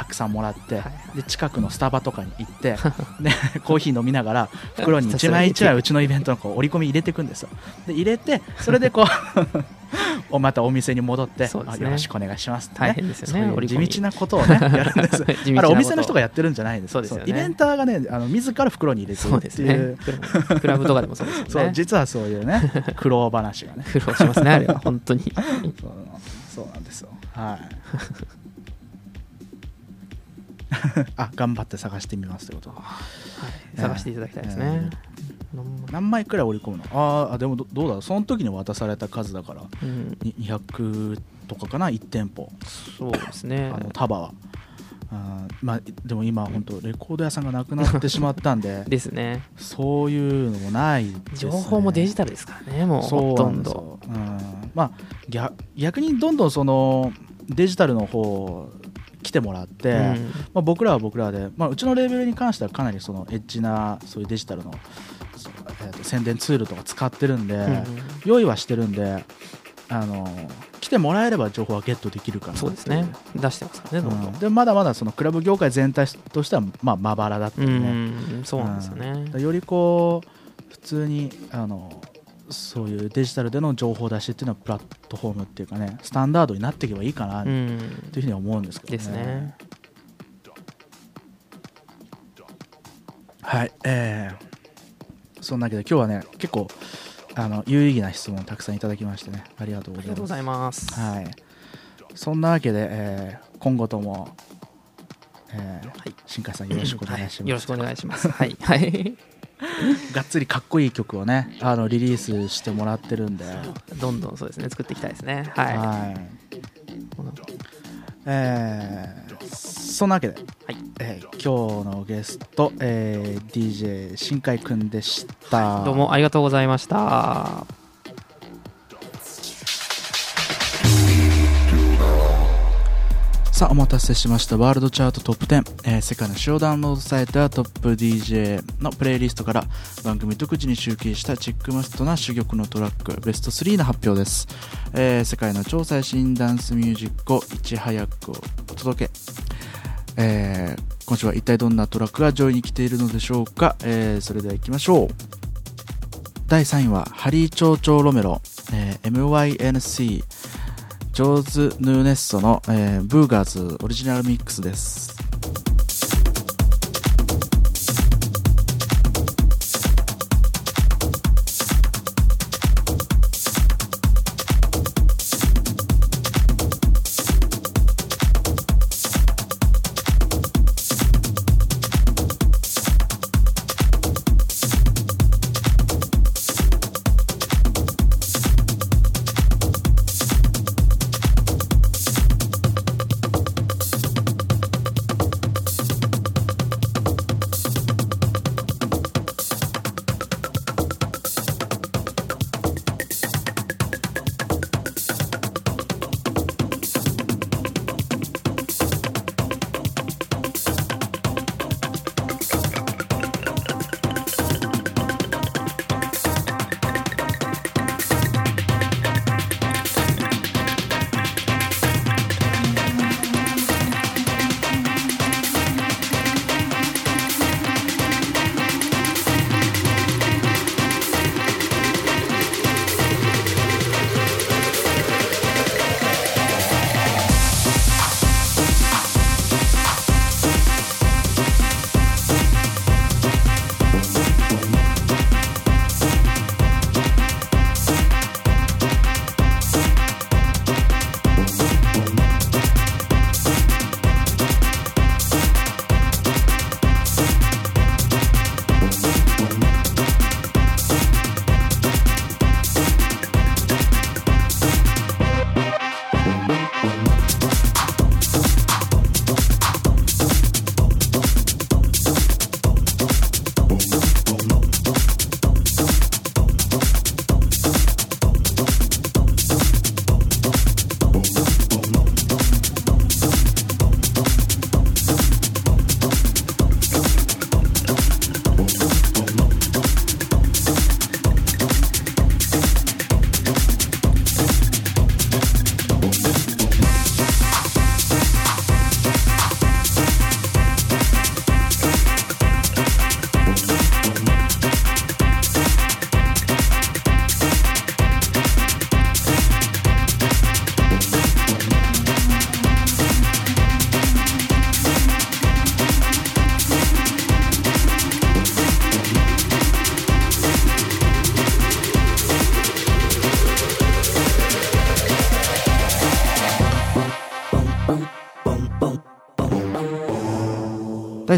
たくさんもらって、はいで近くのスタバとかに行って でコーヒー飲みながら 袋に1枚1枚うちのイベントのこう折り込み入れていくんですよ。で入れてそれでこう おまたお店に戻って、ね。あよろしくお願いしますって、大変ですよね地道なことをねやるんです。あれお店の人がやってるんじゃないんですそうでね。イベンターがねあの自ら袋に入れてるっていう。ね。クラブとかでもそうですそう実はそういうね苦労話がね。苦労しますねあれは。本当に。そうそうなんですよ。はい。あ、頑張って探してみますということ。で。探していただきたいですね、何枚？くらい折り込むの？あーあ、でもどどうだ？ろうその時に渡された数だから、うん、に200とかかな、1店舗、そうですね。あの束は。あーまあ、でも今、本当、レコード屋さんがなくなってしまったんで、ですね。そういうのもないです、ね、情報もデジタルですからねもうほとなんどうん。まあ、逆逆にどんどんそのデジタルの方来てもらって、うん。まあ、僕らは僕らで、まあ、うちのレーベルに関してはかなりそのエッジなそういうデジタルの、えーと宣伝ツールとか使ってるんで、うん用意はしてるんであの来てもらえれば情報はゲットできるかなっていそうですね。出してますからねどん。どうんん。でまだまだそのクラブ業界全体としてはまあまばらだったうりね、んそうなんですよね。うん。よりこう普通にあのそういうデジタルでの情報出しっていうのはプラットフォームっていうかねスタンダードになっていけばいいかなとういうんふうには思うんですけどね。ですねはい、えー、そんなわけで今日はね結構あの有意義な質問をたくさんいただきましてね。ありがとうございます。はい、そんなわけで、えー今後とも、えーはい。新海さんよろしくお願いします。はい。よろしくお願いします。はい。はいがっつりかっこいい曲をねあのリリースしてもらってるんで、どんどんそうですね。作っていきたいですね。はい。はい。えーそんなわけで、はい。えー今日のゲスト、えー DJ 新海くんでした。どうもありがとうございましたさあお待たせしました。ワールドチャートトップ10、えー世界の主要ダウンロードされたトップ DJ のプレイリストから番組独自に集計したチェックマストな珠玉のトラック。ベスト3の発表です、えー世界の超最新ダンスミュージックをいち早くお届け。えー今週は一体どんなトラックが上位に来ているのでしょうか、えーそれでは行きましょう。第3位はハリー・チョウチョウ・ロメロ、えー MYNC ジョーズ・ヌーネッソの、えーブーガーズオリジナルミックスです。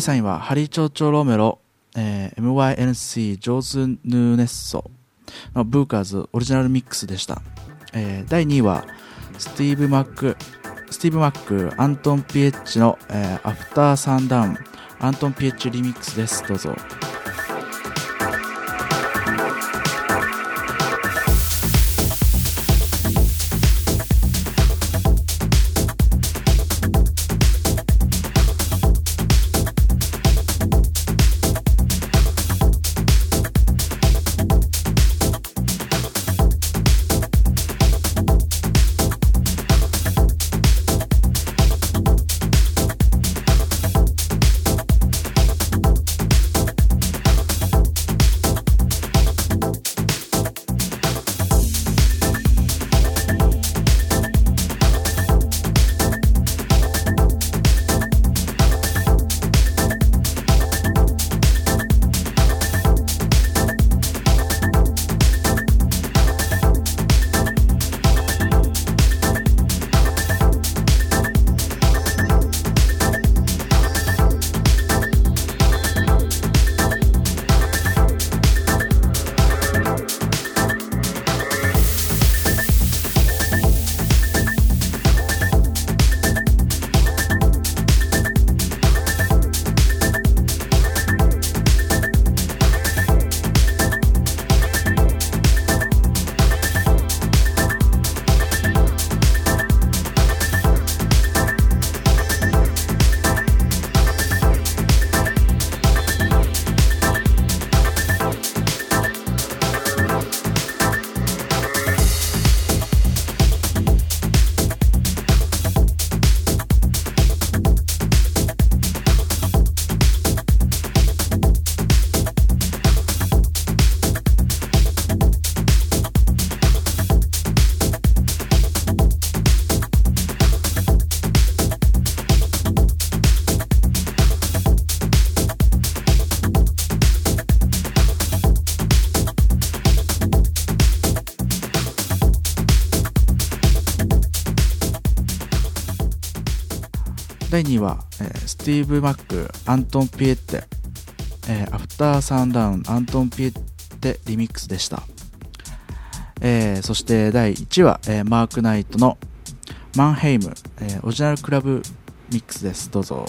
3位はハリー・チョウチョ・ロメロ、えー MYNC ジョーズ・ヌーネッソのブーカーズオリジナルミックスでした、えー第2位はスティーブ・マックスティーブ・マックアントン・ピエッチの、えーアフター・サンダウン。アントン・ピエッチリミックスです。どうぞ。第2位は、えースティーブ・マックアントン・ピエッテ、えーアフター・サウンダウンアントン・ピエッテリミックスでした、えーそして第1位は、えーマーク・ナイトのマンヘイム、えーオリジナルクラブミックスです。どうぞ。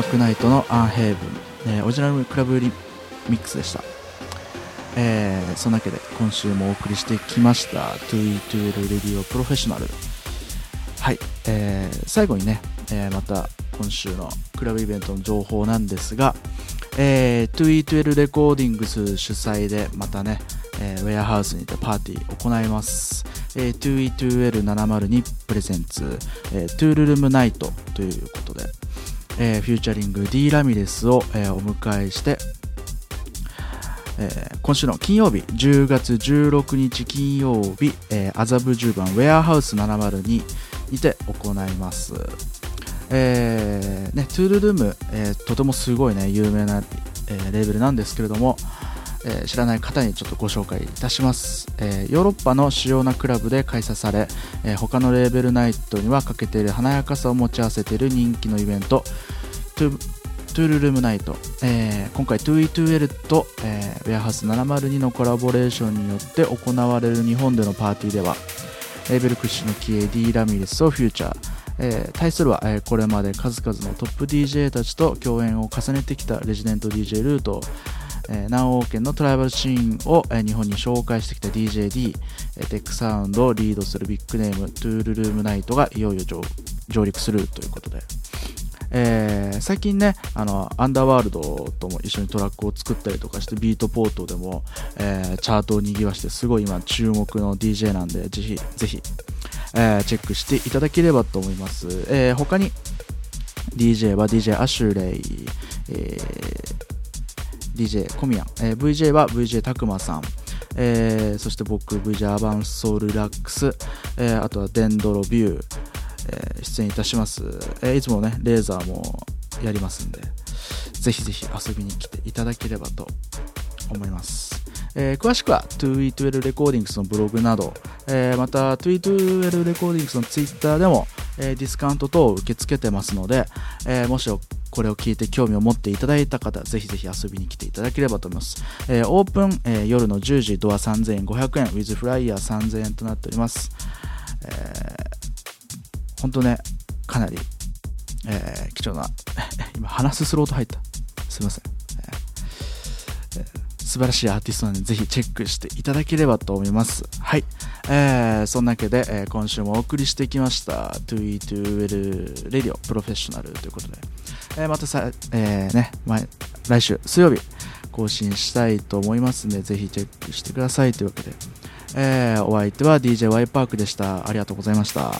マークナイトのアンヘイブン、えーオリジナルクラブリミックスでした、えーそんなわけで今週もお送りしてきました。2E2L レディオプロフェッショナル。はい、えー最後にね、えーまた今週のクラブイベントの情報なんですが、えー、2E12 レコーディングス主催でまたね、えーウェアハウスにてパーティー行います、えー、2E2L702 プレゼンツ、えー、 Toolroom Knights ということで、えー featuring D ラミレスを、えーお迎えして、えー今週の金曜日10月16日金曜日、え麻布十番ウェアハウス702にて行います、えーね、トゥールルーム、えとてもすごいね有名な、えレーベルなんですけれども、えー知らない方にちょっとご紹介いたします、えーヨーロッパの主要なクラブで開催され、えー他のレーベルナイトには欠けている華やかさを持ち合わせている人気のイベントトゥトゥルルムナイト、えー今回 2E2L と、えー、ウェアハウス702のコラボレーションによって行われる日本でのパーティーではレーベル屈指のキエ D ラミレスをフューチャー、えー対するは、えーこれまで数々のトップ DJ たちと共演を重ねてきたレジデント DJ ルート、えー南欧圏のトライバルシーンを、えー日本に紹介してきた DJD、えーテックサウンドをリードするビッグネーム Toolroom Knights がいよいよ上陸するということで、えー最近ねあのアンダーワールドとも一緒にトラックを作ったりとかしてビートポートでも、えーチャートを賑わしてすごい今注目の DJ なんでぜひぜひ、えーチェックしていただければと思います、えー他に DJ は DJ アシュレイ、えー DJ コミヤン、えー VJ は VJ たくまさん、えーそして僕 VJ アバンソウルラックス、えーあとはデンドロビュー、えー出演いたします、えーいつもねレーザーもやりますんで。ぜひぜひ遊びに来ていただければと思います、えー詳しくは 2E12 レコーディングスのブログなど、えーまた 2E12 レコーディングスのツイッターでも、えーディスカウント等を受け付けてますので、えーもしこれを聞いて興味を持っていただいた方ぜひぜひ遊びに来ていただければと思います、えーオープン、えー夜の10時ドア3500円ウィズフライヤー3000円となっております、えー、本当ねかなり、えー貴重な 今話すスロート入った。すいません、素晴らしいアーティストなのでぜひチェックしていただければと思います。はい、えーそんなわけで、えー今週もお送りしてきました。2E2L レディオプロフェッショナルということで、えーまたさ、えーね、前来週水曜日更新したいと思いますのでぜひチェックしてくださいというわけで、えーお相手は DJY パークでした。ありがとうございました。